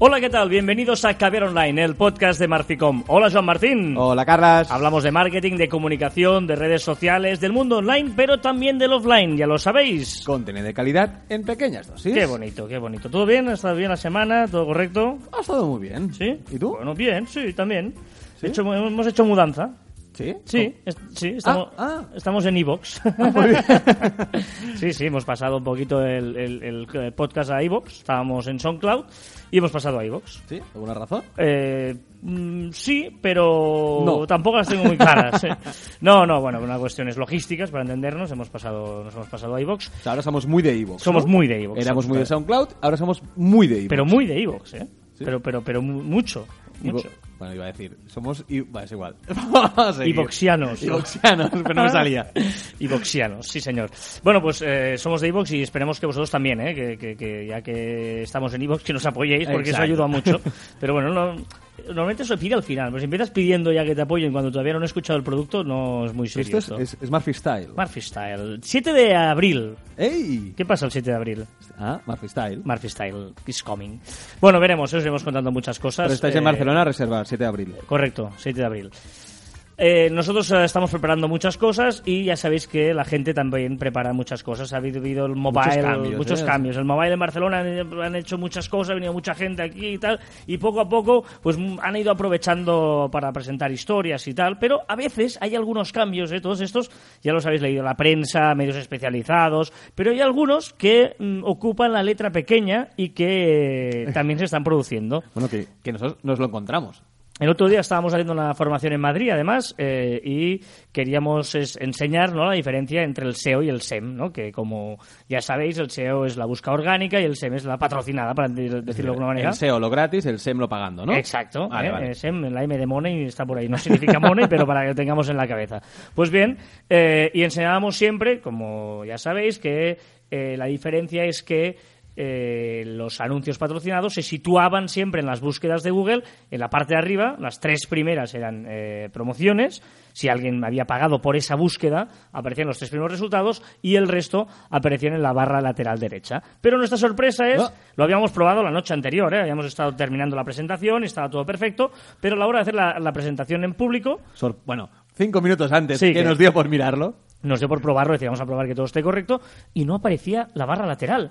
Hola, ¿qué tal? Bienvenidos a Caber Online, el podcast de Marficom. Hola, Joan Martín. Hola, Carlas. Hablamos de marketing, de comunicación, de redes sociales, del mundo online, pero también del offline, ya lo sabéis. Contenido de calidad en pequeñas dosis. Qué bonito, qué bonito. ¿Todo bien? ¿Ha estado bien la semana? ¿Todo correcto? Ha estado muy bien. ¿Sí? ¿Y tú? Bueno, bien, sí, también. ¿Sí? Hecho- hemos hecho mudanza. ¿Sí? Sí, es- sí, estamos, Ah, ah. estamos en Evox. bien. sí, sí, hemos pasado un poquito el, el- el podcast a Evox. Estábamos en SoundCloud y hemos pasado a Evox. ¿Sí? ¿Alguna razón? Eh, mm, sí, pero No. tampoco las tengo muy claras. eh. No, no, bueno, una cuestiones logísticas para entendernos. Hemos pasado, nos hemos pasado a. O sea, ahora somos muy de Evox. Somos muy de iVoox, Éramos muy de SoundCloud, ahora somos muy de Evox. Pero muy de iVox, ¿eh? Sí. Pero, pero, pero mu- mucho, mucho. Bueno, iba a decir, somos... Bueno, es igual. Ivoxianos. Ivoxianos, pero no me salía. Ivoxianos, sí señor. Bueno, pues eh, somos de iVox y esperemos que vosotros también, ¿eh? que, que- que ya que estamos en iVox, que nos apoyéis, porque eso ayuda mucho. Pero bueno, no- normalmente se pide al final, pero si empiezas pidiendo ya que te apoyen cuando todavía no he escuchado el producto, no es muy serio. Esto es, es, es Murphy Style. Murphy Style. 7 de abril. ¡Ey! ¿Qué pasa el 7 de abril? Ah, Murphy Style. Murphy Style is coming. Bueno, veremos, os iremos contando muchas cosas. Pero estáis en Eh, Barcelona, reservar, 7 de abril. Correcto, 7 de abril. Eh, nosotros eh, estamos preparando muchas cosas y ya sabéis que la gente también prepara muchas cosas. Ha habido, habido el mobile, Muchos cambios, muchos ¿eh? cambios. El mobile en Barcelona han, han hecho muchas cosas, ha venido mucha gente aquí y tal, y poco a poco pues mm, han ido aprovechando para presentar historias y tal, pero a veces hay algunos cambios, ¿eh? todos estos ya los habéis leído, la prensa, medios especializados, pero hay algunos que mm, ocupan la letra pequeña y que eh, también se están produciendo. Bueno, que, que nosotros nos lo encontramos. El otro día estábamos haciendo una formación en Madrid, además, eh, y queríamos es, enseñar ¿no? la diferencia entre el SEO y el SEM, ¿no? que como ya sabéis, el SEO es la búsqueda orgánica y el SEM es la patrocinada, para de- decirlo de alguna manera. El SEO lo gratis, el SEM lo pagando, ¿no? Exacto, Vale, ¿eh? vale. Eh, SEM, la M de Money está por ahí, no significa Money, pero para que lo tengamos en la cabeza. Pues bien, eh, y enseñábamos siempre, como ya sabéis, que la diferencia es que eh, los anuncios patrocinados se situaban siempre en las búsquedas de Google, en la parte de arriba, las tres primeras eran eh, promociones, si alguien había pagado por esa búsqueda, aparecían los tres primeros resultados y el resto aparecían en la barra lateral derecha. Pero nuestra sorpresa es, Ah. lo habíamos probado la noche anterior, ¿eh? habíamos estado terminando la presentación, estaba todo perfecto, pero a la hora de hacer la, la presentación en público, Sor- bueno, cinco minutos antes Sí, que que- nos dio por mirarlo. nos dio por probarlo, decíamos a probar que todo esté correcto, y no aparecía la barra lateral.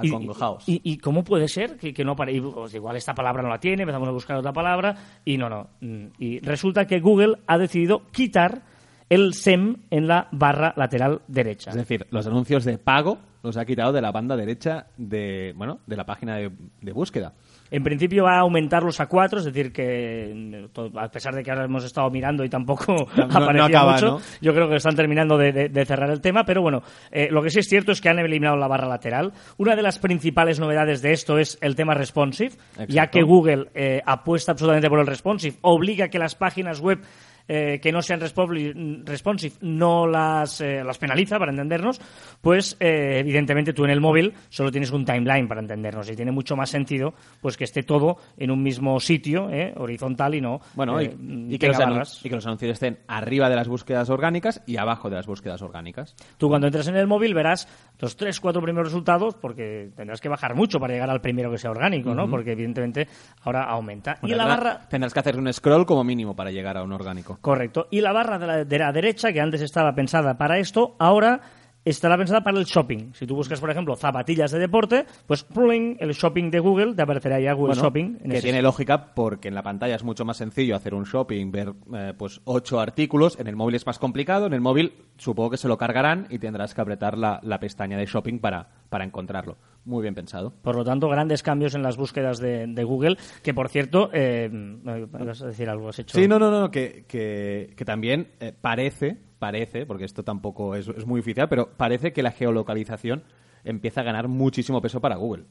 Y, Acongojaos. y, y cómo puede ser que, que no aparezca? igual esta palabra no la tiene, empezamos a buscar otra palabra, y no, no. Mm, Y resulta que Google ha decidido quitar el SEM en la barra lateral derecha. Es decir, los anuncios de pago los ha quitado de la banda derecha de, bueno, de la página de, de búsqueda. En principio va a aumentarlos a cuatro, es decir, que mm, a pesar de que ahora hemos estado mirando y tampoco No- no aparecía acaba, mucho, ¿no? yo creo que están terminando de, de- de cerrar el tema, pero bueno, eh, lo que sí es cierto es que han eliminado la barra lateral. Una de las principales novedades de esto es el tema responsive, ya que Google eh, apuesta absolutamente por el responsive, obliga que las páginas web eh, que no sean respo- responsive no las, eh, las penaliza, para entendernos, pues eh, evidentemente tú en el móvil solo tienes un timeline para entendernos y tiene mucho más sentido pues que esté todo en un mismo sitio, eh, horizontal y no Bueno, y, y que los y que los anuncios estén arriba de las búsquedas orgánicas y abajo de las búsquedas orgánicas. Tú cuando entres en el móvil verás los tres, cuatro primeros resultados porque tendrás que bajar mucho para llegar al primero que sea orgánico, ¿no? Porque evidentemente ahora aumenta. y la barra... Tendrás que hacer un scroll como mínimo para llegar a un orgánico. Correcto. Y la barra de la, de la derecha, que antes estaba pensada para esto, ahora estará pensada para el shopping. Si tú buscas, por ejemplo, zapatillas de deporte, pues ¡pling! el shopping de Google te aparecerá ya Google Bueno, Shopping. en que ese tiene lógica porque en la pantalla es mucho más sencillo hacer un shopping, ver eh, pues ocho artículos. En el móvil es más complicado. En el móvil supongo que se lo cargarán y tendrás que apretar la, la pestaña de shopping para, para encontrarlo. Muy bien pensado. Por lo tanto, grandes cambios en las búsquedas de, de Google, que por cierto, eh, vas a decir algo, has hecho. Sí, no, no, no, que, que, que también eh, parece, parece, porque esto tampoco es, es muy oficial, pero parece que la geolocalización empieza a ganar muchísimo peso para Google.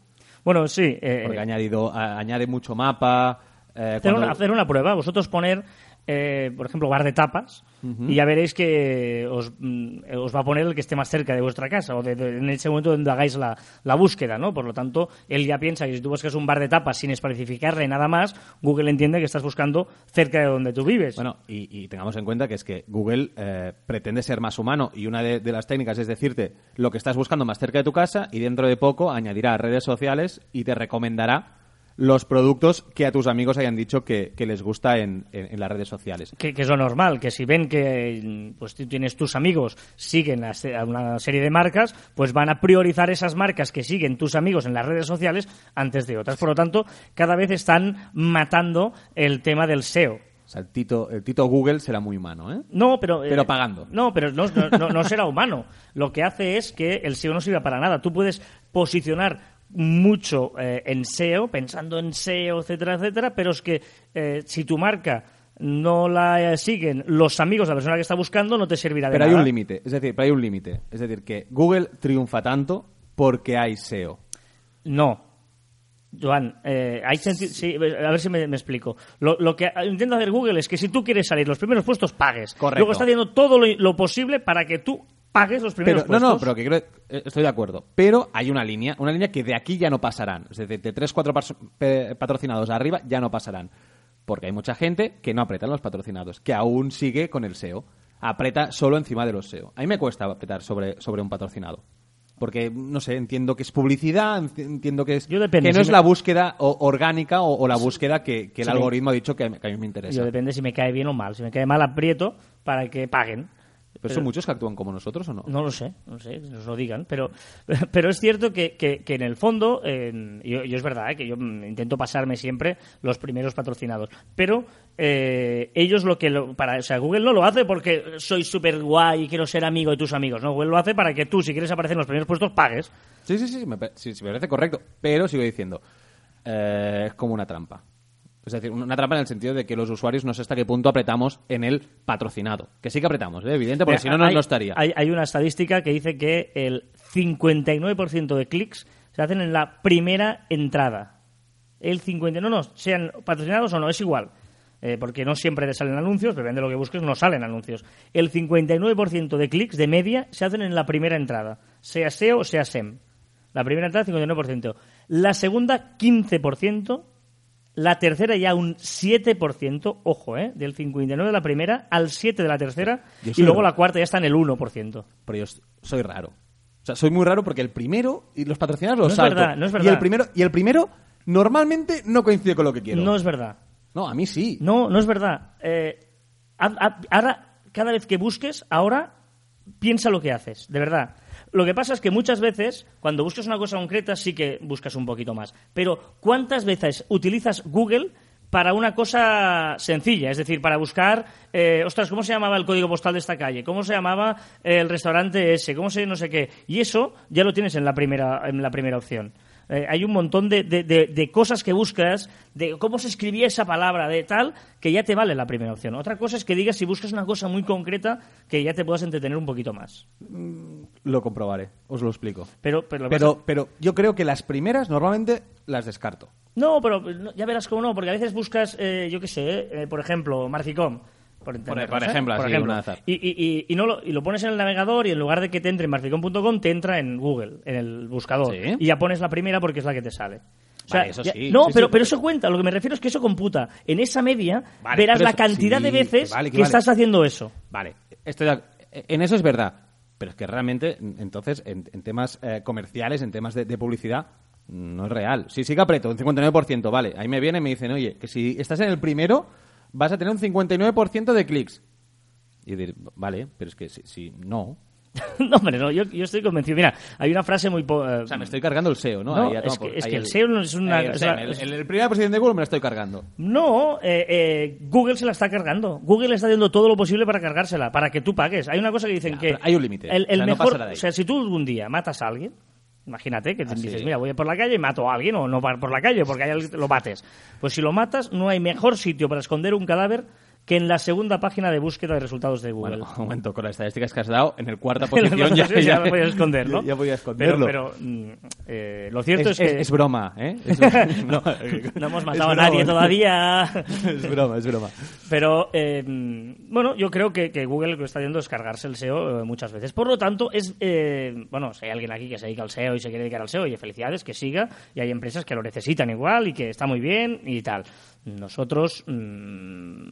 Bueno, sí. eh, Porque ha añadido, a- añade mucho mapa. eh, hacer, cuando- una, hacer una prueba. Vosotros poner, eh, por ejemplo, bar de tapas y ya veréis que os, mm, os va a poner el que esté más cerca de vuestra casa o de- de- en ese momento donde hagáis la, la búsqueda, ¿no? Por lo tanto, él ya piensa que si tú buscas un bar de tapas sin especificarle nada más, Google entiende que estás buscando cerca de donde tú vives. Bueno, y, y tengamos en cuenta que es que Google eh, pretende ser más humano y una de, de las técnicas es decirte lo que estás buscando más cerca de tu casa y dentro de poco añadirá redes sociales y te recomendará los productos que a tus amigos hayan dicho que, que les gusta en, en- en las redes sociales. Que, que es lo normal, que si ven que pues tú tienes tus amigos, siguen a una serie de marcas, pues van a priorizar esas marcas que siguen tus amigos en las redes sociales antes de otras. Por lo tanto, cada vez están matando el tema del SEO. O sea, el Tito, el Tito Google será muy humano, ¿eh? No, pero... Pero pagando. No, pero no, no- no- no será humano. Lo que hace es que el SEO no sirva para nada. Tú puedes posicionar mucho eh, en SEO, pensando en SEO, etcétera, etcétera, pero es que eh, si tu marca no la siguen los amigos de la persona que está buscando, no te servirá de Pero hay nada. un límite, es decir, pero hay un límite. Es decir, que Google triunfa tanto porque hay SEO. No. Joan, eh, hay sí, a ver si me, me explico. Lo, lo que intenta hacer Google es que si tú quieres salir los primeros puestos, pagues. Correcto. Luego está haciendo todo lo, lo posible para que tú pagues los primeros Pero, no, no, pero que creo, eh, estoy de acuerdo. Pero hay una línea, una línea que de aquí ya no pasarán. Es decir, de 3, 4 patrocinados arriba ya no pasarán. Porque hay mucha gente que no aprieta en los patrocinados, que aún sigue con el SEO. Aprieta solo encima de los SEO. A mí me cuesta apretar sobre, sobre un patrocinado. Porque, no sé, entiendo que es publicidad, enti- entiendo que es Yo depende, que no si es me- la búsqueda o- orgánica o, o la búsqueda que, que el me- algoritmo ha dicho que, que a mí me interesa. Yo depende si me cae bien o mal. Si me cae mal, aprieto para que paguen. ¿Pero son muchos que actúan como nosotros o no? No lo sé, no sé, que nos lo digan, pero, pero es cierto que, que- que en el fondo, en- yo, yo es verdad ¿eh? que yo mm, intento pasarme siempre los primeros patrocinados, pero eh, ellos lo que, lo- para, o sea, Google no lo hace porque soy súper guay y quiero ser amigo de tus amigos, no, Google lo hace para que tú, si quieres aparecer en los primeros puestos, pagues. Sí, sí, sí, me, sí, sí, me parece correcto. Pero sigo diciendo, eh, es como una trampa. Es decir, una trampa en el sentido de que los usuarios no sé hasta qué punto apretamos en el patrocinado. Que sí que apretamos, ¿eh? evidente, porque Mira, si no, no, estaría. Hay, hay una estadística que dice que el 59% de clics se hacen en la primera entrada. El 50, no, no, sean patrocinados o no, es igual. Eh, porque no siempre te salen anuncios, depende de lo que busques, no salen anuncios. El 59% de clics de media se hacen en la primera entrada, sea SEO o sea SEM. La primera entrada, 59%. La segunda, 15%. La tercera ya un 7%, ojo, ¿eh? Del 59 de la primera al 7 de la tercera. Y luego la cuarta ya está en el 1%. Pero yo soy raro. O sea, soy muy raro porque el primero y los patrocinados los No es salto. verdad, no es Y el primero, y el primero normalmente no coincide con lo que quiero. No es verdad. No, a mí sí. No, no es verdad. Eh, ahora, cada vez que busques, ahora piensa lo que haces, de verdad. Lo que pasa es que muchas veces, cuando buscas una cosa concreta, sí que buscas un poquito más. Pero, ¿cuántas veces utilizas Google para una cosa sencilla? Es decir, para buscar, eh, ostras, ¿cómo se llamaba el código postal de esta calle? ¿Cómo se llamaba eh, el restaurante ese? ¿Cómo se no sé qué? Y eso ya lo tienes en la primera, en la primera opción. Eh, hay un montón de, de- de- de cosas que buscas, de cómo se escribía esa palabra, de tal, que ya te vale la primera opción. Otra cosa es que digas si buscas una cosa muy concreta que ya te puedas entretener un poquito más. Lo comprobaré, os lo explico. Pero, pero, Pero, yo creo que las primeras normalmente las descarto. No, pero ya verás cómo no, porque a veces buscas, eh, yo qué sé, eh, por ejemplo, Marficom. Por, por ¿eh? ejemplo, así, un azar. Y, y- y- no lo, y lo pones en el navegador y en lugar de que te entre en marficom.com, te entra en Google, en el buscador. Sí. Y ya pones la primera porque es la que te sale. O sea, Vale, eso ya- sí, no, sí, pero, sí. pero eso cuenta. Lo que me refiero es que eso computa. En esa media Vale, verás la cantidad de veces que vale, que, que vale. estás haciendo eso. Vale, estoy de- en eso es verdad. Pero es que realmente, entonces, en, en temas eh, comerciales, en temas de, de publicidad, no es real. Si sí que aprieto un 59%, vale, ahí me vienen y me dicen, oye, que si estás en el primero, vas a tener un 59% de clics. Y decir, vale, pero es que si, si no. no, hombre, no, yo, yo estoy convencido. Mira, hay una frase muy... eh, O sea, me estoy cargando el SEO, ¿no? No, es que- es que el SEO no es una- Eh, o sea, la- el, el- el primer presidente de Google me lo estoy cargando. No, eh, eh, Google se la está cargando. Google está haciendo todo lo posible para cargársela, para que tú pagues. Hay una cosa que dicen Ya, que... hay un límite. El, O sea, el no mejor... ahí. o sea, si tú algún día matas a alguien, imagínate que te Ah, dices, mira, voy por la calle y mato a alguien, o no por la calle, porque hay alguien que lo mates. Pues si lo matas, no hay mejor sitio para esconder un cadáver que en la segunda página de búsqueda de resultados de Google. Bueno, un momento, con las estadísticas que has dado, en el cuarta posición ya, cuarta ya lo podías esconder, ¿no? Ya, ya podías esconderlo. Pero, pero, mm, eh, lo cierto es, es, que... es broma, ¿eh? Es, no, no hemos matado a nadie todavía. es broma, es broma. Pero, eh, bueno, yo creo que, que Google lo que está haciendo es cargarse el SEO eh, muchas veces. Por lo tanto, es eh, bueno, si hay alguien aquí que se dedica al SEO y se quiere dedicar al SEO, y felicidades, que siga. Y hay empresas que lo necesitan igual y que está muy bien y tal. Nosotros mm,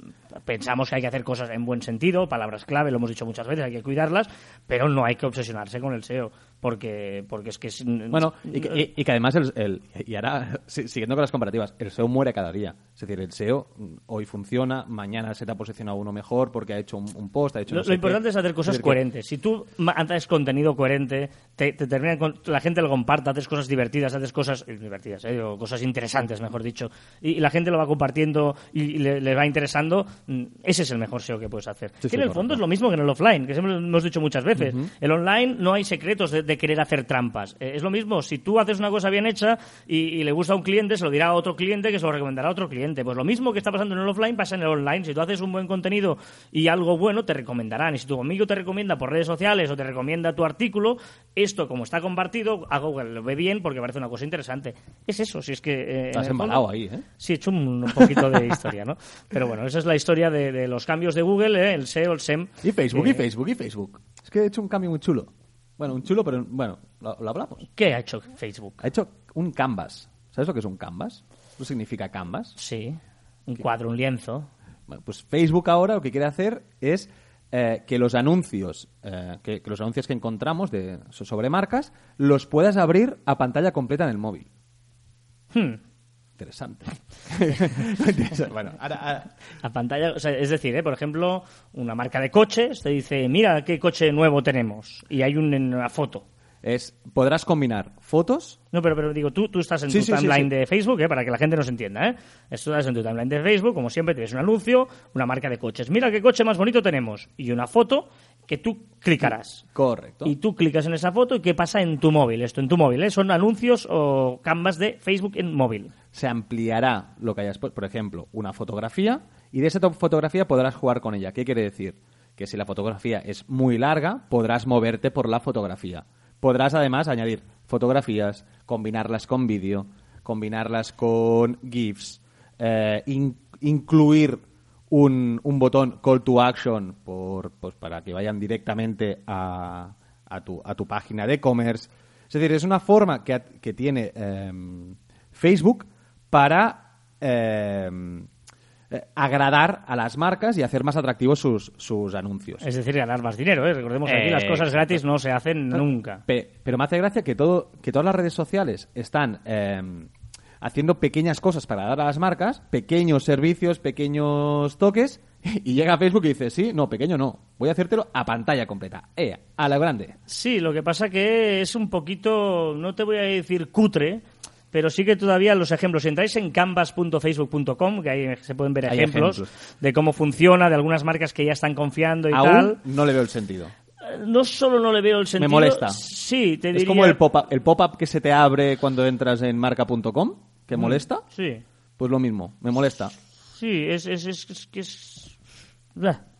pensamos que hay que hacer cosas en buen sentido, palabras clave, lo hemos dicho muchas veces, hay que cuidarlas, pero no hay que obsesionarse con el SEO. Porque, porque es que es... Bueno, y que, y- y que además, el, el- y ahora, si- siguiendo con las comparativas, el SEO muere cada día. Es decir, el SEO mm, hoy funciona, mañana se te ha posicionado uno mejor porque ha hecho un, un post, ha hecho Lo, no sé lo qué. importante es hacer cosas que- coherentes. Si tú haces contenido coherente, te, te termina con- la gente lo comparta, haces cosas divertidas, haces cosas divertidas, eh, o cosas interesantes, mejor dicho, y, y la gente lo va compartiendo y, le, le va interesando, mm, ese es el mejor SEO que puedes hacer. Sí, que en el fondo es lo mismo que en el offline, que siempre hemos dicho muchas veces. El online no hay secretos de, de querer hacer trampas. Eh, es lo mismo, si tú haces una cosa bien hecha y, y le gusta a un cliente, se lo dirá a otro cliente que se lo recomendará a otro cliente. Pues lo mismo que está pasando en el offline pasa en el online. Si tú haces un buen contenido y algo bueno, te recomendarán. Y si tu amigo te recomienda por redes sociales o te recomienda tu artículo, esto, como está compartido, a Google lo ve bien porque parece una cosa interesante. Es eso, si es que... eh, en Estás el fondo- embalado ahí, ¿eh? Sí, he hecho un, un poquito de historia, ¿no? Pero bueno, esa es la historia de, de los cambios de Google, ¿eh? el SEO, el SEM. Y Facebook, Eh, y Facebook, y Facebook. Es que he hecho un cambio muy chulo. Bueno, un chulo, pero bueno, lo, lo hablamos. ¿Qué ha hecho Facebook? Ha hecho un canvas. ¿Sabes lo que es un canvas? ¿Qué significa canvas? Sí, un cuadro, un lienzo. Bueno, pues Facebook ahora lo que quiere hacer es eh, que los anuncios, eh, que, que los anuncios que encontramos de, so- sobre marcas, los puedas abrir a pantalla completa en el móvil. Hmm. Interesante. Bueno, ahora, ahora- A pantalla, o sea, es decir, ¿eh? por ejemplo, una marca de coches te dice, mira qué coche nuevo tenemos. Y hay un- una foto. es, podrás combinar fotos. No, pero, pero digo, tú, tú estás en Sí, tu sí, sí, timeline sí. de Facebook, ¿eh? para que la gente nos entienda. ¿eh? Estás en tu timeline de Facebook, como siempre, tienes un anuncio, una marca de coches. Mira qué coche más bonito tenemos. Y una foto que tú clicarás. Correcto. Y tú clicas en esa foto y qué pasa en tu móvil. Esto en tu móvil, ¿eh? Son anuncios o canvas de Facebook en móvil. se ampliará lo que hayas puesto, por ejemplo, una fotografía, y de esa to- fotografía podrás jugar con ella. ¿Qué quiere decir? Que si la fotografía es muy larga, podrás moverte por la fotografía. Podrás además añadir fotografías, combinarlas con vídeo, combinarlas con GIFs, eh, in- incluir un, un botón call to action por, pues, para que vayan directamente a, a tu, a tu página de e-commerce. Es decir, es una forma que, que tiene em, Facebook para em, eh, agradar a las marcas y hacer más atractivos sus, sus anuncios. Es decir, ganar más dinero. ¿eh? Recordemos que aquí las cosas exacto. gratis no se hacen nunca. Pe- pero me hace gracia que todo que todas las redes sociales están eh, haciendo pequeñas cosas para dar a las marcas, pequeños servicios, pequeños toques, y llega Facebook y dice, sí, no, pequeño no, voy a hacértelo a pantalla completa, eh, a la grande. Sí, lo que pasa que es un poquito, no te voy a decir cutre, pero sí que todavía los ejemplos, si entráis en canvas.facebook.com, que ahí se pueden ver ejemplos, ejemplos. de cómo funciona, de algunas marcas que ya están confiando y Aún tal. no le veo el sentido. Eh, No solo no le veo el sentido... molesta. Sí, te Es diría... como el pop-up el pop que se te abre cuando entras en marca.com, que molesta, Sí, pues lo mismo, me molesta. sí, es, es, es, es que es...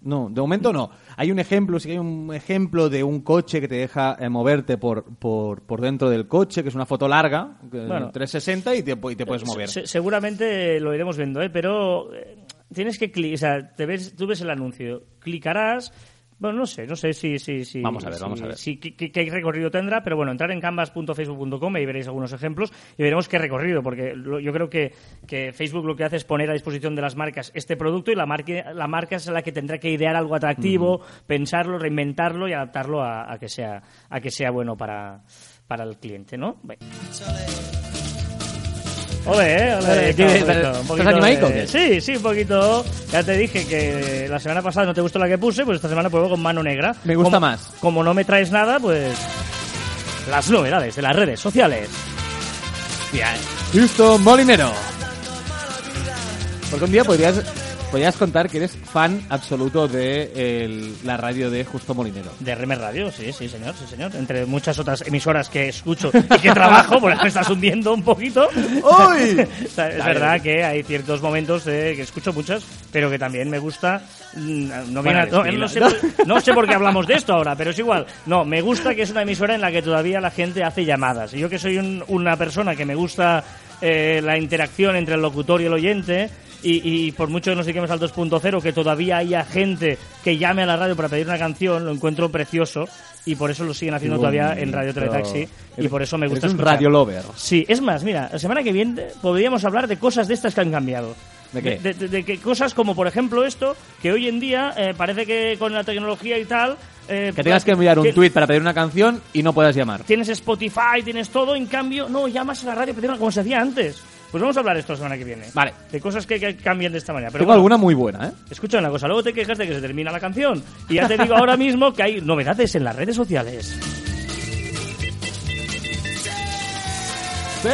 No, de momento no. Hay un ejemplo, sí que hay un ejemplo de un coche que te deja eh, moverte por, por, por dentro del coche, que es una foto larga, Bueno. 360 y te, y te puedes mover. Se- seguramente lo iremos viendo, ¿eh? pero eh, tienes que clicar, o sea, te ves, tú ves el anuncio, clicarás. Bueno, no sé, no sé si. si, si Vamos a ver, si- vamos a ver. si- qué, recorrido tendrá, pero bueno, entrar en canvas.facebook.com y veréis algunos ejemplos y veremos qué recorrido, porque lo- yo creo que, que Facebook lo que hace es poner a disposición de las marcas este producto y la marca, la marca es la que tendrá que idear algo atractivo, pensarlo, reinventarlo y adaptarlo a, a que, sea, a que sea bueno para, para el cliente, ¿no? Bueno. Ole, eh, ole, Eh, ¿qué- un estás- animaico? Sí, sí, un poquito. Ya te dije que la semana pasada no te gustó la que puse, pues esta semana pruebo con mano negra. Me gusta Como- más. Como no me traes nada, pues las novedades de las redes sociales. Justo Molinero. Porque un día podrías, podrías contar que eres fan absoluto de el- la radio de Justo Molinero. De RM Radio, sí, sí, señor, sí, señor. Entre muchas otras emisoras que escucho y que trabajo, por eso me estás hundiendo un poquito. ¡Uy! Es verdad que hay ciertos momentos de que escucho muchas, pero que también me gusta. mm, No, viene a- Bueno, no, no sé, ¿no? por- no sé por qué hablamos de esto ahora, pero es igual. No, me gusta que es una emisora en la que todavía la gente hace llamadas. Y yo que soy un- una persona que me gusta eh, la interacción entre el locutor y el oyente. Y, y por mucho que nos dediquemos al 2.0, que todavía haya gente que llame a la radio para pedir una canción, lo encuentro precioso. Y por eso lo siguen haciendo todavía en Radio Teletaxi. Y por eso me gusta Eres un escuchar. radio lover. Sí, es más, mira, la semana que viene podríamos hablar de cosas de estas que han cambiado. ¿De qué? De, de- de que cosas como, por ejemplo, esto, que hoy en día eh, parece que con la tecnología y tal... eh, Que tengas que enviar un tweet para pedir una canción y no puedas llamar. Tienes Spotify, tienes todo, en cambio, no, llamas a la radio pedirla como se hacía antes. Pues vamos a hablar esto la semana que viene. Vale. De cosas que, que cambian de esta manera. Pero Tengo bueno, alguna muy buena, ¿eh? Escucha una cosa, luego te quejas de que se termina la canción. Y ya te digo ahora mismo que hay novedades en las redes sociales. ¡Sí!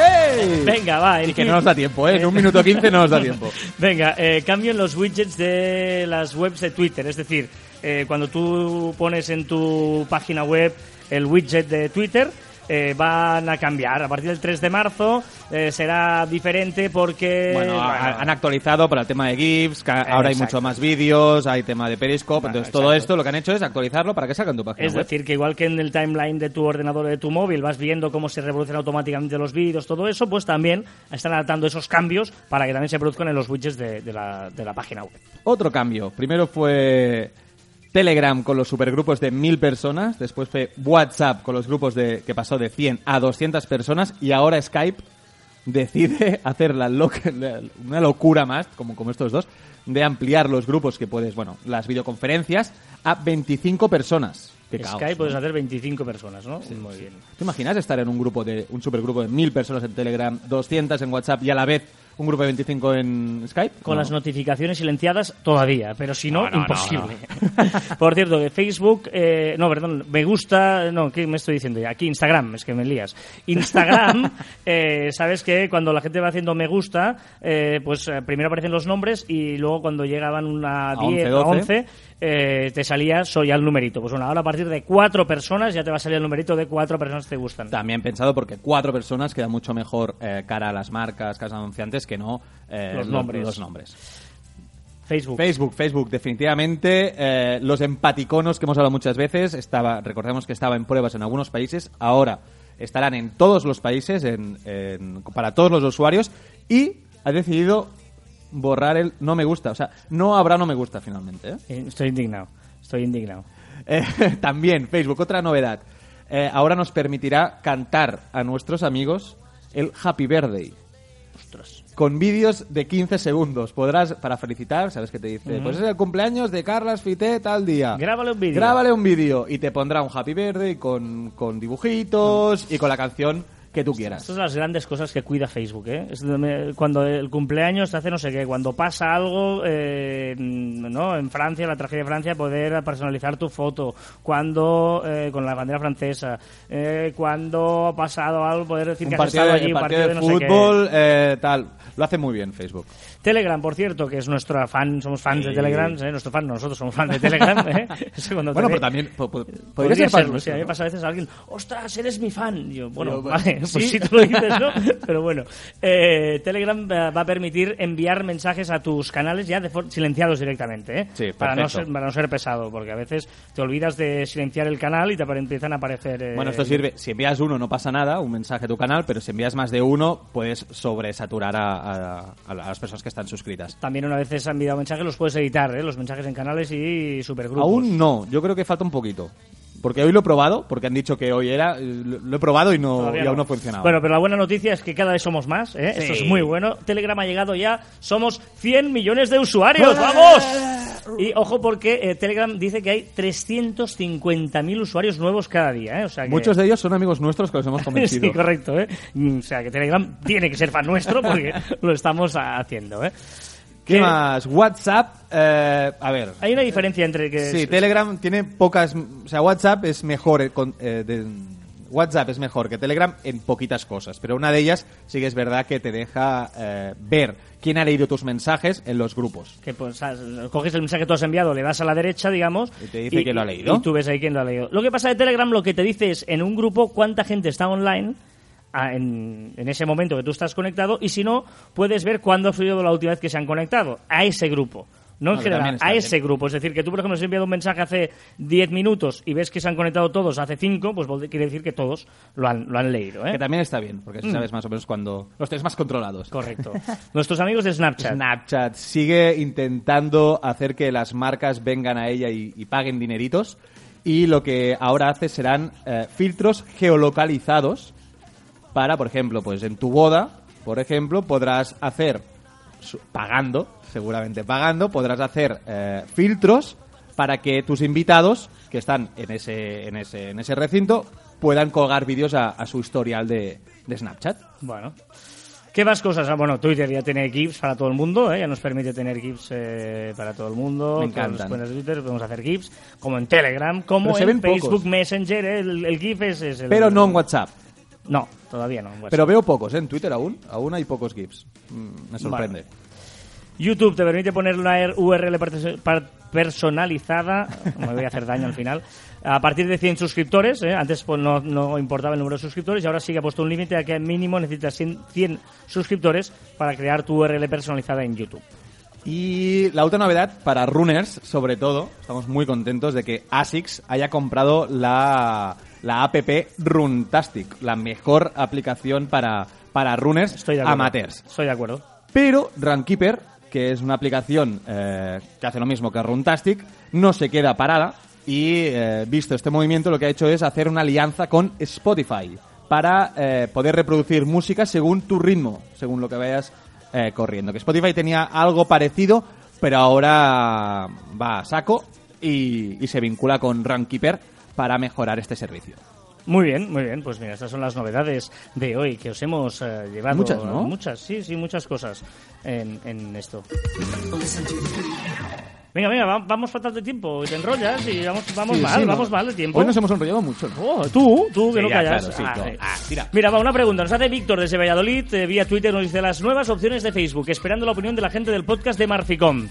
Venga, va. Y en que no nos da tiempo, ¿eh? En un minuto quince no nos da tiempo. Venga, eh, cambien los widgets de las webs de Twitter. Es decir, eh, cuando tú pones en tu página web el widget de Twitter, eh, van a cambiar. A partir del 3 de marzo eh, será diferente porque... Bueno, bueno, ha- han actualizado para el tema de GIFs, ahora hay mucho más vídeos, hay tema de Periscope, Bueno, entonces todo esto lo que han hecho es actualizarlo para que salga en tu página Es web. decir, que igual que en el timeline de tu ordenador o de tu móvil vas viendo cómo se reproducen automáticamente los vídeos, todo eso, pues también están adaptando esos cambios para que también se produzcan en los widgets de, de la, de la página web. Otro cambio. Primero fue Telegram con los supergrupos de mil personas, después fue WhatsApp con los grupos de que pasó de 100 a 200 personas y ahora Skype decide hacer la loca- una locura más, como, como estos dos, de ampliar los grupos que puedes, bueno, las videoconferencias a 25 personas. Qué caos, Skype ¿no? puedes hacer 25 personas, ¿no? Muy bien. ¿Te imaginas estar en un grupo de un supergrupo de mil personas en Telegram, 200 en WhatsApp y a la vez un grupo de 25 en Skype? Con No. las notificaciones silenciadas todavía, pero si no, No, no, no, imposible. Por cierto, que Facebook, eh, no, perdón, me gusta, no, ¿qué me estoy diciendo ya? Aquí Instagram, es que me lías. Instagram, eh, sabes que cuando la gente va haciendo me gusta, eh, pues eh, primero aparecen los nombres y luego cuando llegaban una A 10 11, o 12. 11, eh, te salía soy ya el numerito. Pues bueno, ahora a partir de cuatro personas ya te va a salir el numerito de cuatro personas que te gustan. También pensado porque cuatro personas queda mucho mejor eh, cara a las marcas, caras anunciantes, que no eh, Los nombres. los nombres. Facebook. Facebook, Facebook, definitivamente. eh, los empaticonos que hemos hablado muchas veces, estaba, recordemos que estaba en pruebas en algunos países, ahora estarán en todos los países, en, en- para todos los usuarios, y ha decidido borrar el no me gusta. O sea, no habrá no me gusta finalmente. ¿eh? Eh, Estoy indignado, estoy indignado. Eh, también, Facebook, otra novedad. Eh, ahora nos permitirá cantar a nuestros amigos el Happy Birthday. Ostras. Con vídeos de 15 segundos. Podrás, para felicitar, ¿sabes qué te dice? Pues es el cumpleaños de Carlas Fité tal día. Grábale un vídeo. Grábale un vídeo y te pondrá un Happy Birthday con, con dibujitos y con la canción que tú quieras. Estas son las grandes cosas que cuida Facebook, ¿eh? Es donde- cuando el cumpleaños te hace no sé qué, cuando pasa algo, eh, ¿no? En Francia, la tragedia de Francia, poder personalizar tu foto, cuando, eh, con la bandera francesa, eh, cuando ha pasado algo, poder decir Un que has partido, estado de, allí, un un partido de no sé qué. fútbol, eh, tal. Lo hace muy bien Facebook. Telegram, por cierto, que es nuestro fan, somos fans de. Telegram, ¿eh? Nuestro fan, nosotros somos fans de Telegram, ¿eh? Te Bueno, pero también po- po- podría Podría ser fan nuestro, sí, a mí me ¿no? pasa a veces a alguien, ostras, eres mi fan. Y yo, bueno, Yo, vale, pues sí. sí tú lo dices, ¿no? Pero bueno, eh, Telegram va a permitir enviar mensajes a tus canales ya de silenciados directamente, ¿eh? Sí, para no, ser, para no ser pesado, porque a veces te olvidas de silenciar el canal y te empiezan a aparecer... eh, Bueno, esto sirve. Si envías uno no pasa nada, un mensaje a tu canal, pero si envías más de uno, puedes sobresaturar a, a- a las personas que están suscritas. También una vez han enviado mensajes los puedes editar, ¿eh? Los mensajes en canales y supergrupos. Aún no, yo creo que falta un poquito. Porque hoy lo he probado, porque han dicho que hoy era. eh, Lo he probado y, no, y aún no funcionaba. Bueno, pero la buena noticia es que cada vez somos más, ¿eh? Esto es muy bueno. Telegram ha llegado ya, somos 100 millones de usuarios, ¡vamos! Y ojo porque eh, Telegram dice que hay 350.000 usuarios nuevos cada día, ¿eh? O sea que... Muchos de ellos son amigos nuestros que los hemos convencido. Sí, correcto, ¿eh? Mm, O sea que Telegram tiene que ser fan nuestro porque lo estamos haciendo, ¿eh? ¿Qué más? WhatsApp, eh, a ver. Hay una diferencia entre que... Sí, Telegram tiene pocas. O sea, WhatsApp es mejor. eh, con- eh, de- WhatsApp es mejor que Telegram en poquitas cosas, pero una de ellas sí que es verdad que te deja eh, ver quién ha leído tus mensajes en los grupos. que pues, ah, coges el mensaje que tú has enviado, le das a la derecha, digamos, Y te dice quién lo ha leído. Y tú ves ahí quién lo ha leído. Lo que pasa de Telegram, lo que te dice es en un grupo cuánta gente está online en, en ese momento que tú estás conectado y si no, puedes ver cuándo ha sido la última vez que se han conectado a ese grupo. No en Vale, también general, a bien. ese grupo. Es decir, que tú, por ejemplo, has enviado un mensaje hace 10 minutos y ves que se han conectado todos hace 5, pues quiere decir que todos lo han, lo han leído. ¿eh? Que también está bien, porque Mm. sabes más o menos cuando los tienes más controlados. Correcto. Nuestros amigos de Snapchat. Snapchat sigue intentando hacer que las marcas vengan a ella y, y paguen dineritos. Y lo que ahora hace serán eh, filtros geolocalizados para, por ejemplo, pues en tu boda, por ejemplo, podrás hacer pagando, seguramente pagando, podrás hacer eh, filtros para que tus invitados que están en ese, en ese, en ese recinto puedan colgar vídeos a, a su historial de, de Snapchat. Bueno. ¿Qué más cosas? Ah, bueno, Twitter ya tiene GIFs para todo el mundo, ¿eh? ya nos permite tener GIFs eh, para todo el mundo. Me las encantan. cuentas de Twitter podemos hacer GIFs, como en Telegram, como Pero en Facebook pocos. Messenger. ¿eh? El, el GIF es, es el... Pero no en WhatsApp. No, todavía no. Pero veo pocos, ¿eh? En Twitter aún. Aún hay pocos GIFs. Mm, me sorprende. YouTube te permite poner una URL personalizada, me voy a hacer daño al final, a partir de 100 suscriptores. ¿eh? Antes pues, no, no importaba el número de suscriptores y ahora sí que ha puesto un límite a que mínimo necesitas 100, 100 suscriptores para crear tu URL personalizada en YouTube. Y la otra novedad para runners, sobre todo, estamos muy contentos de que ASICS haya comprado la, la app Runtastic, la mejor aplicación para, para runners Estoy de amateurs. Estoy de acuerdo. Pero Runkeeper, que es una aplicación eh, que hace lo mismo que Runtastic, no se queda parada y, eh, visto este movimiento, lo que ha hecho es hacer una alianza con Spotify para eh, poder reproducir música según tu ritmo, según lo que vayas eh, corriendo. Que Spotify tenía algo parecido, pero ahora va a saco y, y se vincula con Runkeeper para mejorar este servicio. Muy bien, muy bien. Pues mira, estas son las novedades de hoy que os hemos eh, llevado. Muchas, ¿no? Muchas, sí, sí, muchas cosas en, en esto. Venga, venga, va- vamos fatal de tiempo. Te enrollas y vamos, vamos Sí, mal, sí, ¿no? vamos mal de tiempo. Hoy nos hemos enrollado mucho, ¿no? Oh, tú, tú, que Sí, no callas. claro, Ah. Ah, tira. Mira, va, una pregunta. Nos hace Víctor desde Valladolid. eh, vía Twitter nos dice las nuevas opciones de Facebook, esperando la opinión de la gente del podcast de Marficom.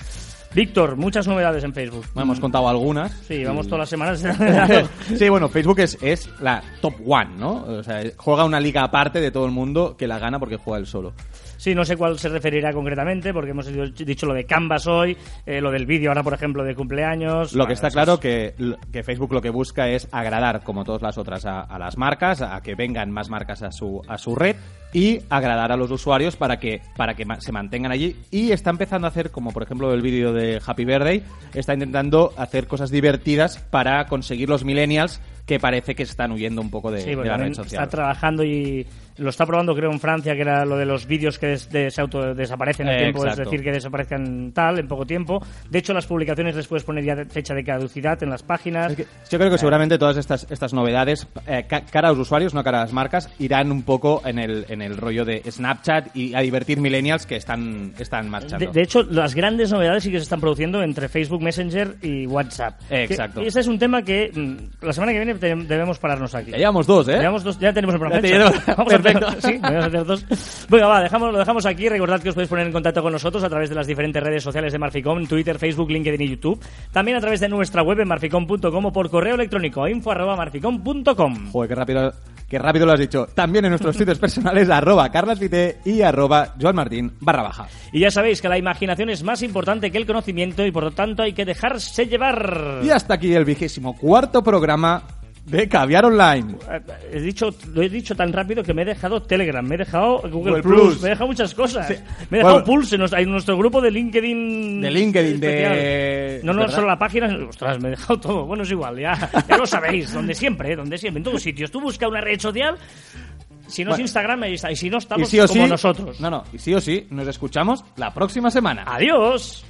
Víctor, muchas novedades en Facebook. Bueno, hemos contado algunas. Sí, vamos todas las semanas. sí, bueno, Facebook es, es la top one, ¿no? O sea, juega una liga aparte de todo el mundo que la gana porque juega él solo. Sí, no sé cuál se referirá concretamente, porque hemos dicho lo de Canvas hoy, eh, lo del vídeo ahora, por ejemplo, de cumpleaños. Lo que está claro es- que, que Facebook lo que busca es agradar, como todas las otras, a, a las marcas, a que vengan más marcas a su, a su red y agradar a los usuarios para que, para que se mantengan allí. Y está empezando a hacer, como por ejemplo el vídeo de Happy Birthday, está intentando hacer cosas divertidas para conseguir los millennials que parece que están huyendo un poco de, Sí, de la red social. está trabajando y lo está probando, creo, en Francia, que era lo de los vídeos que des- de- se auto desaparecen en Eh, tiempo, es exacto. decir, que desaparezcan tal, en poco tiempo. De hecho, las publicaciones les puedes poner ya fecha de caducidad en las páginas. Es que yo creo que seguramente todas estas, estas novedades, eh, ca- cara a los usuarios, no cara a las marcas, irán un poco en el, en el rollo de Snapchat y a divertir millennials que están, están marchando. De, de hecho, las grandes novedades sí que se están produciendo entre Facebook Messenger y WhatsApp. Eh, Que- exacto. y ese es un tema que mm, la semana que viene te- debemos pararnos aquí. ya llevamos dos, ¿eh? Llevamos dos- ya tenemos el programa te Vamos a hacer- Perfecto. sí, vamos a hacer dos. Venga, va, dejamos, lo dejamos aquí. Recordad que os podéis poner en contacto con nosotros a través de las diferentes redes sociales de Marficom, Twitter, Facebook, LinkedIn y YouTube. También a través de nuestra web en marficom.com o por correo electrónico a info arroba marficom.com. Joder, qué rápido, qué rápido lo has dicho. También en nuestros sitios personales, arroba carlasvite y arroba joanmartin barra baja. Y ya sabéis que la imaginación es más importante que el conocimiento y por lo tanto hay que dejarse llevar. Y hasta aquí el vigésimo cuarto programa de Caviar Online. Eh, He dicho, lo he dicho tan rápido que me he dejado Telegram, me he dejado Google, Google Plus, Plus. me he dejado muchas cosas. Sí. Me he dejado Bueno. Pulse en nuestro, en nuestro grupo de LinkedIn. De LinkedIn, de-. No, no, ¿verdad? solo la página. Ostras, me he dejado todo. Bueno, es igual, ya, ya lo sabéis. Donde siempre, eh, donde siempre, en todos sitios. Tú busca una red social. Si no es. Instagram, ahí está. Y si no, estamos sí como sí, nosotros. No, no, y sí o sí, nos escuchamos la próxima semana. Adiós.